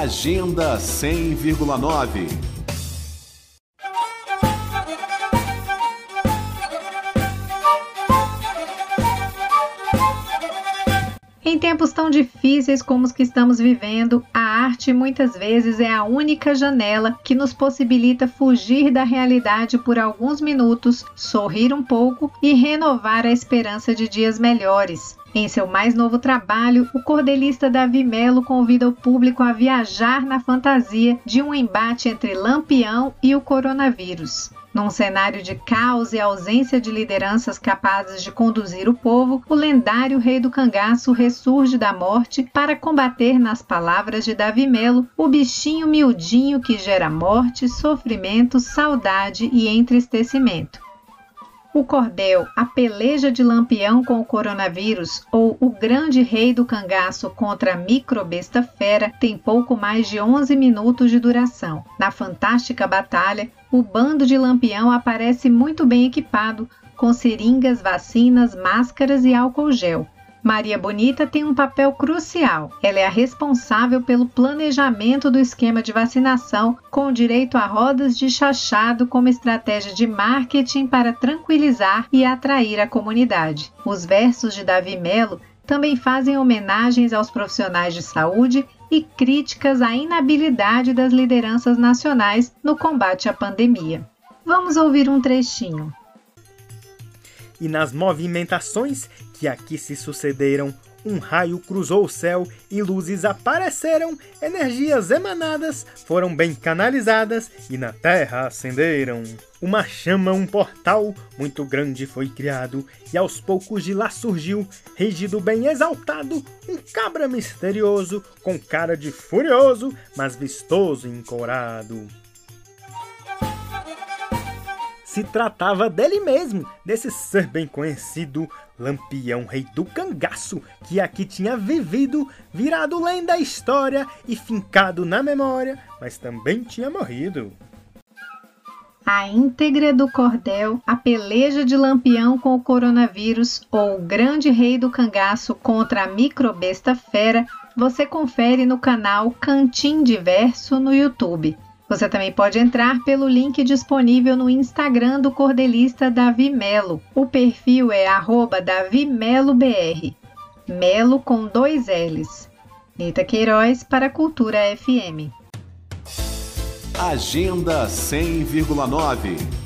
Agenda 100,9. Em tempos tão difíceis como os que estamos vivendo, a arte muitas vezes é a única janela que nos possibilita fugir da realidade por alguns minutos, sorrir um pouco e renovar a esperança de dias melhores. Em seu mais novo trabalho, o cordelista Davi Melo convida o público a viajar na fantasia de um embate entre Lampião e o coronavírus. Num cenário de caos e ausência de lideranças capazes de conduzir o povo, o lendário rei do cangaço ressurge da morte para combater, nas palavras de Davi Melo, o bichinho miudinho que gera morte, sofrimento, saudade e entristecimento. O cordel, a peleja de Lampião com o coronavírus ou o grande rei do cangaço contra a microbesta fera tem pouco mais de 11 minutos de duração. Na fantástica batalha, o bando de Lampião aparece muito bem equipado, com seringas, vacinas, máscaras e álcool gel. Maria Bonita tem um papel crucial. Ela é a responsável pelo planejamento do esquema de vacinação, com direito a rodas de chachado como estratégia de marketing para tranquilizar e atrair a comunidade. Os versos de Davi Melo também fazem homenagens aos profissionais de saúde e críticas à inabilidade das lideranças nacionais no combate à pandemia. Vamos ouvir um trechinho e nas movimentações que aqui se sucederam, um raio cruzou o céu e luzes apareceram, energias emanadas foram bem canalizadas e na terra acenderam. Uma chama, um portal muito grande foi criado e aos poucos de lá surgiu, rígido bem exaltado, um cabra misterioso com cara de furioso, mas vistoso e encorado se tratava dele mesmo, desse ser bem conhecido, Lampião Rei do Cangaço, que aqui tinha vivido, virado lenda da história e fincado na memória, mas também tinha morrido. A íntegra do cordel, a peleja de Lampião com o coronavírus ou o grande rei do cangaço contra a microbesta fera, você confere no canal Cantim Diverso no YouTube. Você também pode entrar pelo link disponível no Instagram do cordelista Davi Melo. O perfil é DaviMeloBR. Melo com dois L's. Nita Queiroz para a Cultura FM. Agenda 100,9